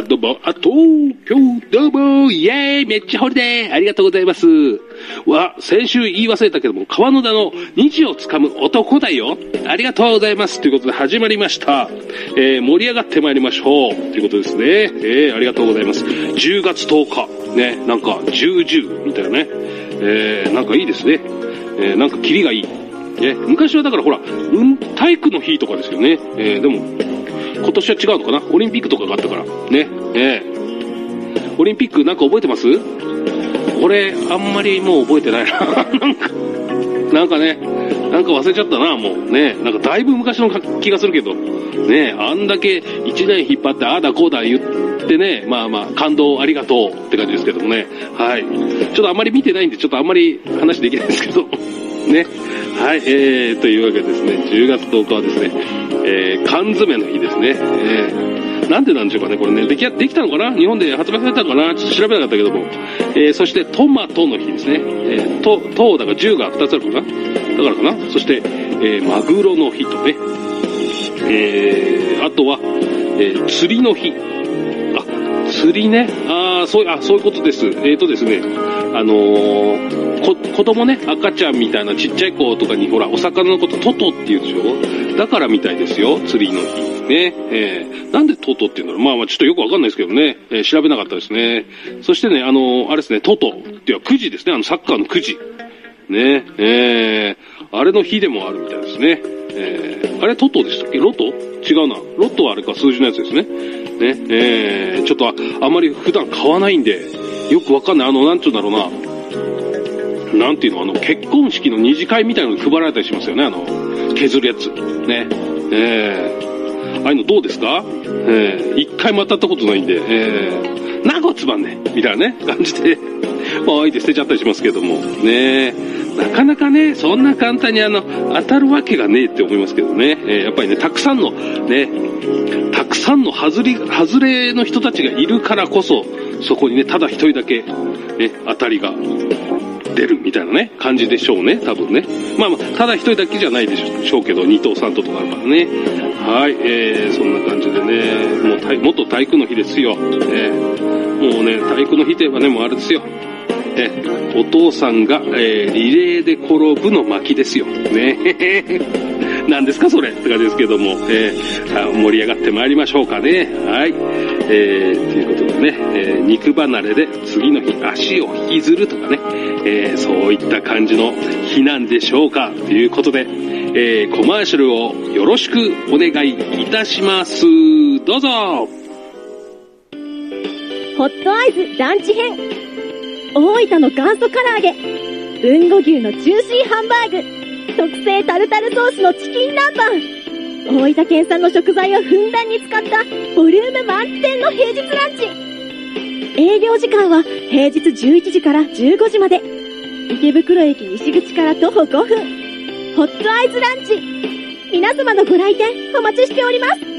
あ、どうも、あ、東京、どうも、イェーイ、めっちゃホリデーありがとうございます。わ、先週言い忘れたけども、川野田の虹をつかむ男だよ。ありがとうございます。ということで始まりました。えー、盛り上がってまいりましょう。ということですね。えー、ありがとうございます。10月10日、ね、なんか、10、10みたいなね。えー、なんかいいですね。えー、なんかキリがいい。ね、昔はだからほら、うん、体育の日とかですよね。えー、でも、今年は違うのかな？オリンピックとかがあったから。ね。えー、オリンピックなんか覚えてます？俺、あんまりもう覚えてないな。なんか、なんかね、なんか忘れちゃったな、もう。ね。なんかだいぶ昔の気がするけど。ね。あんだけ1年引っ張って、ああだこうだ言ってね、まあまあ、感動ありがとうって感じですけどもね。はい。ちょっとあんまり見てないんで、ちょっとあんまり話できないですけど。ね。はい、えー、というわけでですね、10月10日はですね、えー、缶詰の日ですね。えー、なんでなんでしょうかね、これね、でき、できたのかな？日本で発売されたのかな？ちょっと調べなかったけども。えー、そしてトマトの日ですね。えー、と、と、だから10が2つあるかな？だからかな？そして、えー、マグロの日とね。えー、あとは、えー、釣りの日。釣りね。ああ、そう、あ、そういうことです。えっ、ー、とですね、あのーこ、子供ね、赤ちゃんみたいなちっちゃい子とかに、ほら、お魚のことトトって言うでしょ？だからみたいですよ、釣りの日。ね。えー、なんでトトって言うんだろう？まあまあちょっとよくわかんないですけどね。えー、調べなかったですね。そしてね、あのあれですね、トトっていうのは9時ですね、あのサッカーの9時。ね。えー、あれの日でもあるみたいですね。えー、あれトトでしたっけ？ロト？違うな。ロトはあれか、数字のやつですね。ね。えー、ちょっとあ、あまり普段買わないんで、よくわかんない。あの、なんちゅうんだろうな。なんていうの、あの、結婚式の二次会みたいなのに配られたりしますよね、あの、削るやつ。ね。えー、ああいうのどうですか？えー、一回も当たったことないんで、えー、なごつまんねみたいなね、感じで、まあ、相手捨てちゃったりしますけども、ねえなかなかね、そんな簡単にあの、当たるわけがねえって思いますけどね、えー、やっぱりね、たくさんの、ね、たくさんの外れ、外れの人たちがいるからこそ、そこにね、ただ一人だけ、ね、当たりが出るみたいなね、感じでしょうね、多分ね。まあまあ、ただ一人だけじゃないでしょうけど、二頭三頭とかあるからね。はい、えー、そんな感じでね、もう、元体育の日ですよ。えー、もうね、体育の日といえばね、もうあれですよ。えお父さんが、えー、リレーで転ぶの巻きですよ。ね。何ですかそれ？って感じですけども、えー、盛り上がってまいりましょうかね。はい。えー、ということでね、えー、肉離れで次の日足を引きずるとかね、えー、そういった感じの日なんでしょうかということで、えー、コマーシャルをよろしくお願いいたします。どうぞホットアイズランチ編大分の元祖唐揚げ豊後牛のジューシーハンバーグ特製タルタルソースのチキン南蛮大分県産の食材をふんだんに使ったボリューム満点の平日ランチ営業時間は平日11時から15時まで。池袋駅西口から徒歩5分。ホットアイズランチ。皆様のご来店お待ちしております。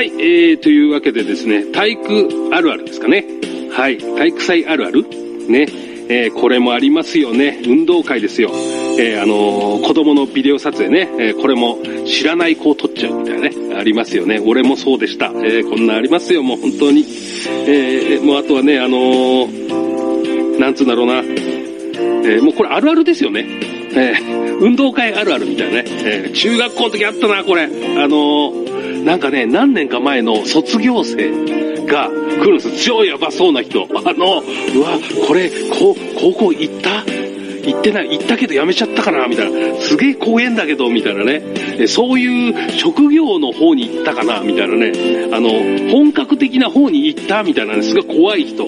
はい、えー、というわけでですね、体育あるあるですかね。はい、体育祭あるあるね。えー、これもありますよね。運動会ですよ。えー、あのー、子供のビデオ撮影ね、えー、これも知らない子を撮っちゃうみたいなね、ありますよね。俺もそうでした。えーこんなありますよ、もう本当に。えもうあとはね、あのなんつうんだろうな。えもうこれあるあるですよね。え運動会あるあるみたいなね。え中学校の時あったな、これ。あのなんかね、何年か前の卒業生。が来るんです。超やばそうな人。あの、うわ、これ、こ高校行った？行ってない、行ったけど辞めちゃったかな？みたいな。すげえ公園だけど、みたいなね。そういう職業の方に行ったかな？みたいなね。あの、本格的な方に行った？みたいなね、すごい怖い人。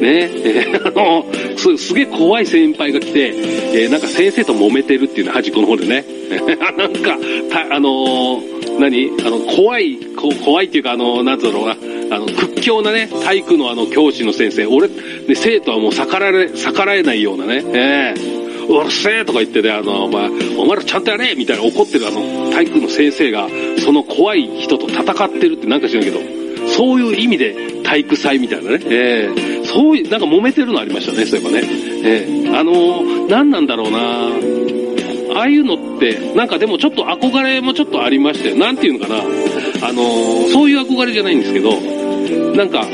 ね、えー、あの、す、すげえ怖い先輩が来て、えー、なんか先生と揉めてるっていうの端っこの方でね。なんか、た、あのー、何？あの、怖い、こ怖いっていうか、あの、なんだろうな？あの、屈強なね、体育のあの、教師の先生、俺、ね、生徒はもう逆らえ、逆らえないようなね、ええー、うるせえとか言ってね、あの、まあ、お前らちゃんとやれみたいな怒ってるあの、体育の先生が、その怖い人と戦ってるってなんか知らんけど、そういう意味で体育祭みたいなね、ええー、そういう、なんか揉めてるのありましたね、そういえばね。えー、あの何なんだろうなああいうのって、なんかでもちょっと憧れもちょっとありましたよ。なんていうのかな。あのーそういう憧れじゃないんですけど、なんか、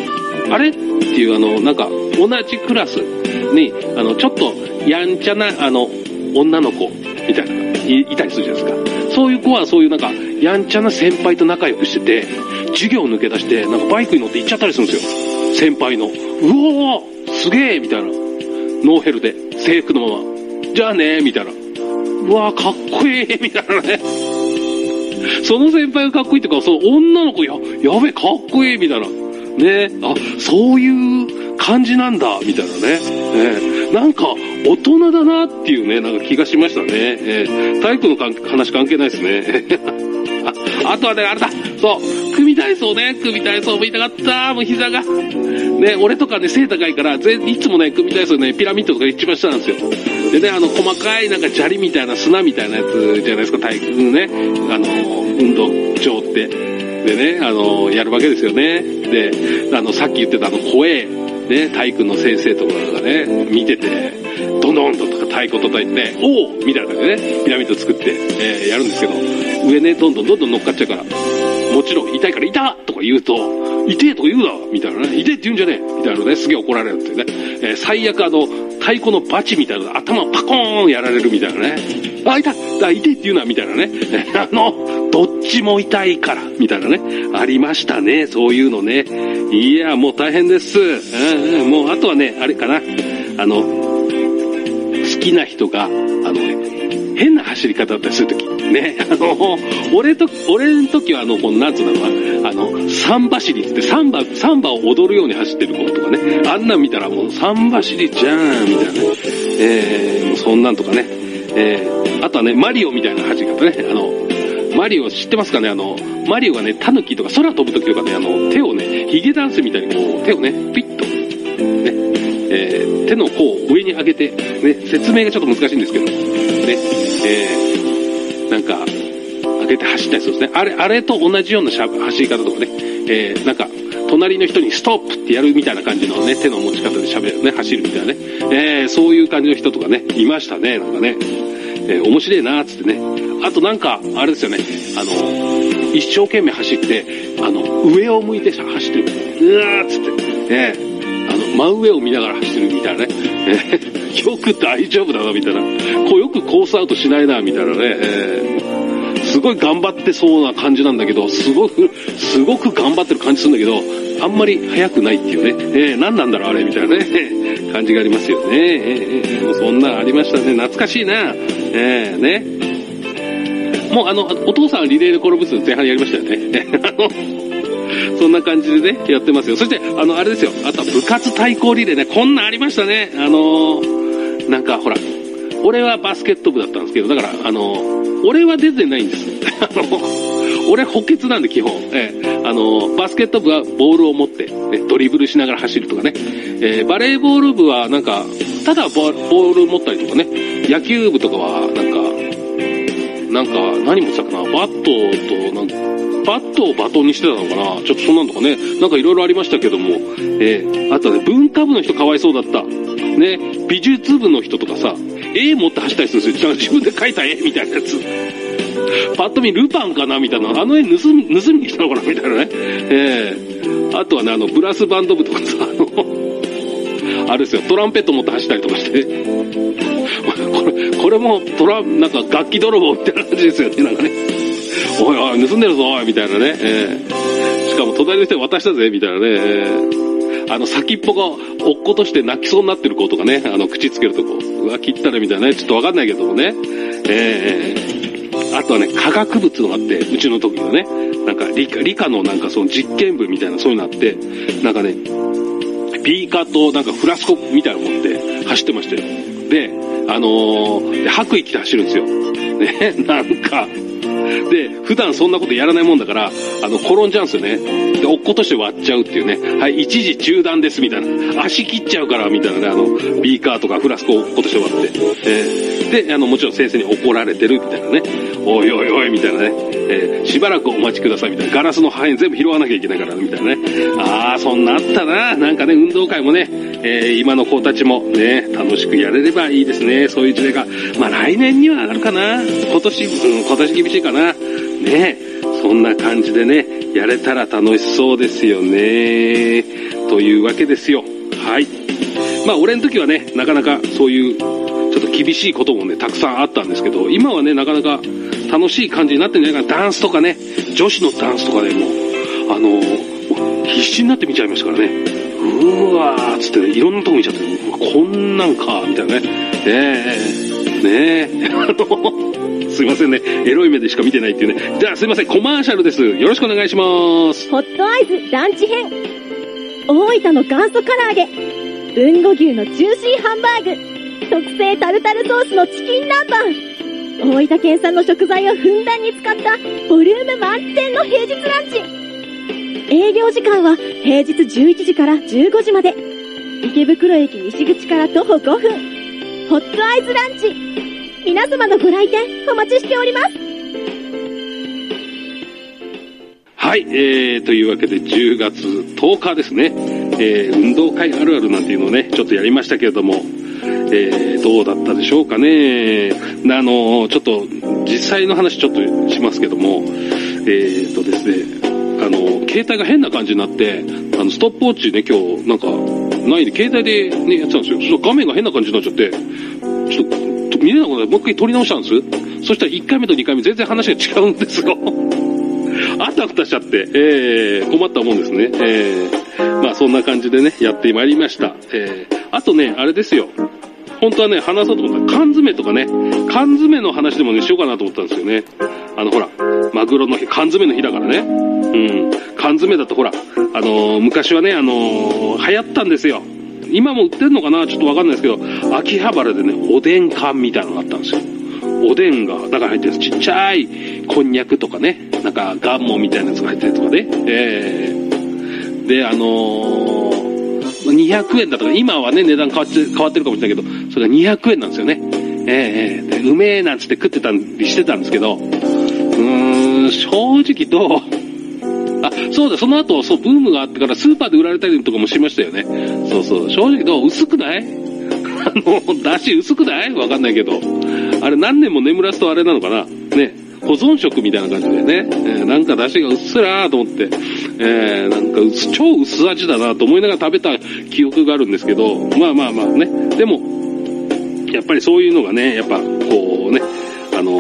あれっていうあの、なんか、同じクラスに、あの、ちょっと、やんちゃな、あの、女の子、みたいな、いいたりするじゃないですか。そういう子は、そういうなんか、やんちゃな先輩と仲良くしてて、授業を抜け出して、なんかバイクに乗って行っちゃったりするんですよ。先輩の。うおーすげえみたいな。ノーヘルで、制服のまま。じゃあねみたいな。うわーかっこいいみたいなね。その先輩がかっこいいっていうか、その女の子、や、やべえ、かっこいいみたいな。ねあ、そういう感じなんだ、みたいなね。ねなんか、大人だなっていうね、なんか気がしましたね。えー体育の話関係ないですね。ああとはね、あれだそう、組体操ね、組体操も言いたかったもう膝が。ね、俺とかね、背高いから、ぜいつもね、組体操ね、ピラミッドとか一番下なんですよ。でね、あの、細かいなんか砂利みたいな砂みたいなやつじゃないですか、体育のね、あの、運動場って。でね、あの、やるわけですよね。で、あの、さっき言ってたあの、怖え、ね、体育の先生とかがね、見てて、どんどんどんとか太鼓叩いて、おおみたいな感じでね、ピラミッド作って、えーやるんですけど、上ね、どんどんどんどん乗っかっちゃうから、もちろん痛いから痛とか言うと、痛えとか言うなみたいなね、痛えって言うんじゃねえみたいなね、すげえ怒られるっていうね。えー最悪あの、太鼓のバチみたいなの頭パコーンやられるみたいなね。あ、痛いあ痛いって言うなみたいなね。あの、どっちも痛いから、みたいなね。ありましたね、そういうのね。いや、もう大変です。うんうん、もうあとはね、あれかな。あの、好きな人が、あのね、変な走り方だったりするとき。ね、あの、俺と、俺の時はあの、この、なんつうのかな、あの、サンバ走りって、サンバ、サンバを踊るように走ってる子とかね、あんなん見たらもう、サンバ走りじゃーん、みたいなね。えー、そんなんとかね。えー、あとはね、マリオみたいな走り方ね。あの、マリオ知ってますかね？あの、マリオがね、タヌキとか空飛ぶ時とかね、あの、手をね、ヒゲダンスみたいにこう、手をね、ピッと、ね、えー手の甲を上に上げて、ね、説明がちょっと難しいんですけど、ね、えーなんか、上げて走ったりするんですね。あれ、あれと同じようなしゃ走り方とかね、えーなんか、隣の人にストップってやるみたいな感じのね、手の持ち方で喋るね、走るみたいなね、えーそういう感じの人とかね、いましたね、なんかね。えー面白いなーっつってね。あとなんか、あれですよね、あの、一生懸命走って、あの、上を向いて走ってる。うわーっつって、えー、真上を見ながら走るみたいなね。え ーよく大丈夫だな、みたいな。こうよくコースアウトしないな、みたいなね。すごい頑張ってそうな感じなんだけど、すごく、すごく頑張ってる感じするんだけど、あんまり速くないっていうね。えー何なんだろう、あれ、みたいなね。感じがありますよね。えーもうそんなありましたね。懐かしいな。えーね。もうあの、お父さんはリレーで転ぶ数前半やりましたよね。あの、そんな感じでね、やってますよ。そして、あの、あれですよ。あとは部活対抗リレーね。こんなんありましたね。あのーなんかほら、俺はバスケット部だったんですけど、だから、あのー俺は出てないんです。あの、俺補欠なんで基本。ええあの、バスケット部はボールを持って、ねドリブルしながら走るとかね。えーバレーボール部はなんか、ただボール持ったりとかね。野球部とかは、なんか、なんか、何持ってたかなバットと、なんかバットをバトンにしてたのかな？ちょっとそんなんとかね。なんかいろいろありましたけども。えーあとね、文化部の人かわいそうだった。ね、美術部の人とかさ、絵持って走ったりするんですよ。自分で描いた絵みたいなやつ。パッと見ルパンかなみたいな。あの絵盗み、盗みに来たのかなみたいなね。ええあとはね、あの、ブラスバンド部とかさ、あの、あれですよ、トランペット持って走ったりとかして。これ、これもトラン、なんか楽器泥棒みたいな感じですよね、なんかね。おいおい、盗んでるぞ、みたいなね。ええしかも隣の人に渡したぜ、みたいなね。ええあの、先っぽが落っことして泣きそうになってる子とかね、あの、口つけるとこう、わ、切ったらみたいなね、ちょっとわかんないけどもね。ええあとはね、化学物のがあって、うちの時のね、なんか理科、理科のなんかその実験部みたいなそういうのあって、なんかね、ビーカーとなんかフラスコみたいなの持って走ってましたよ。で、あのー白衣着て走るんですよ。ね、なんか、で、普段そんなことやらないもんだから、あの、転んじゃうんですよね。で、落っことして割っちゃうっていうね。はい、一時中断ですみたいな。足切っちゃうからみたいなね、あの、ビーカーとかフラスコを落っことして割って。えー、で、あの、もちろん先生に怒られてるみたいなね。おいおいおいみたいなね。えー、しばらくお待ちくださいみたいな。ガラスの破片全部拾わなきゃいけないからみたいなね。あー、そんなあったな。なんかね、運動会もね、えー、今の子たちもね、楽しくやれればいいですね。そういう時代が。まあ来年にはあるかな。今年、うん、今年厳しいかな。ねそんな感じでね、やれたら楽しそうですよね。というわけですよ。はい。まあ俺の時はね、なかなかそういう、ちょっと厳しいこともね、たくさんあったんですけど、今はね、なかなか楽しい感じになってんじゃないかな。ダンスとかね、女子のダンスとかでもあの必死になって見ちゃいましたからね。うわーっつってね、いろんなとこ見ちゃって、こんなんか、みたいなね。ええ、ねえ、あの、すいませんね。エロい目でしか見てないっていうね。じゃあすいません、コマーシャルです。よろしくお願いします。ホットアイズランチ編。大分の元祖唐揚げ。豊後牛のジューシーハンバーグ。特製タルタルソースのチキン南蛮。大分県産の食材をふんだんに使ったボリューム満点の平日ランチ。営業時間は平日11時から15時まで。池袋駅西口から徒歩5分。ホットアイズランチ。皆様のご来店お待ちしております。はい、えー、というわけで10月10日ですね、えー、運動会あるあるなんていうのをね、ちょっとやりましたけれども、えー、どうだったでしょうかね。あの、ちょっと、実際の話ちょっとしますけども、えーとですね、あの、携帯が変な感じになって、あの、ストップウォッチね、今日、なんか、ないで、携帯でね、やってたんですよ。そ画面が変な感じになっちゃって、ちょっと、見れなくなって、もう一回撮り直したんです？そしたら1回目と2回目全然話が違うんですよ。あたふたしちゃって、えー、困ったもんですね。えー、まあそんな感じでね、やってまいりました。えー、あとね、あれですよ。本当はね、話そうと思ったら缶詰とかね、缶詰の話でもね、しようかなと思ったんですよね。あの、ほら、マグロの日、缶詰の日だからね。うん。缶詰だとほら、あのー、昔はね、あのー、流行ったんですよ。今も売ってんのかなちょっとわかんないですけど、秋葉原でね、おでん缶みたいなのがあったんですよ。おでんが中に入ってるちっちゃいこんにゃくとかね、なんかガンモみたいなやつが入ってるとかね。えー、で、あのー、200円だとか、今はね、値段変わって、変わってるかもしれないけど、それが200円なんですよね。えー、え、うめえなんつって食ってたりしてたんですけど、うーん、正直どう、そうだ、その後、そう、ブームがあってからスーパーで売られたりとかもしましたよね。そうそう、正直どう薄くない？あの、だし薄くない？わかんないけど。あれ何年も眠らすとあれなのかな？ね。保存食みたいな感じでね。えー、なんか出汁がうっすらーと思って、えー、なんか超薄味だなと思いながら食べた記憶があるんですけど、まあまあまあね。でも、やっぱりそういうのがね、やっぱこうね、あの、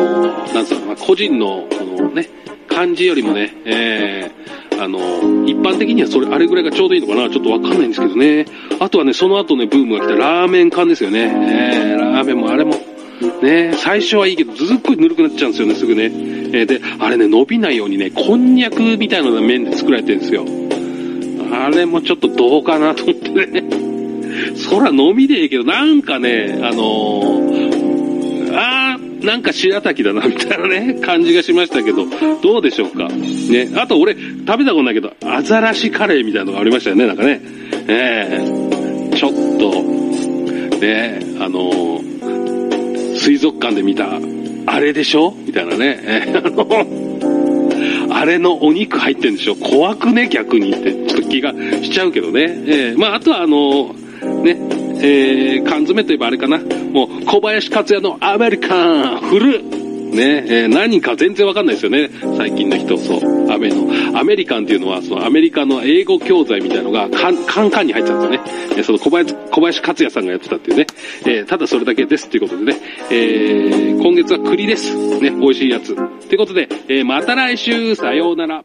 なんつうの、個人の、このね、感じよりもね、えー、あの、一般的にはそれ、あれぐらいがちょうどいいのかなちょっとわかんないんですけどね。あとはね、その後ね、ブームが来たラーメン缶ですよね。えー、ラーメンもあれも、ね、最初はいいけど、ずっごいぬるくなっちゃうんですよね、すぐね。えー、で、あれね、伸びないようにね、こんにゃくみたいな麺で作られてるんですよ。あれもちょっとどうかなと思ってね。そら飲みでいいけど、なんかね、あのー、あー、なんか白滝だな、みたいなね、感じがしましたけど、どうでしょうか？ね。あと俺、食べたことないけど、アザラシカレーみたいなのがありましたよね、なんかね。ええー、ちょっと、ね、あのー、水族館で見た、あれでしょ？みたいなね。えー、あの、あれのお肉入ってんでしょ？怖くね？逆にって、ちょっと気がしちゃうけどね。えー、まああとはあのね、えー、缶詰といえばあれかな。もう、小林克也のアメリカン、フル。ね、えー、何か全然わかんないですよね。最近の人、そう。アメの。アメリカンっていうのは、そのアメリカの英語教材みたいのが、カン、カンカンに入っちゃうんですよね。え、その小林、小林克也さんがやってたっていうね。えー、ただそれだけですっていうことでね。えー、今月は栗です。ね、美味しいやつ。ってことで、えー、また来週、さようなら。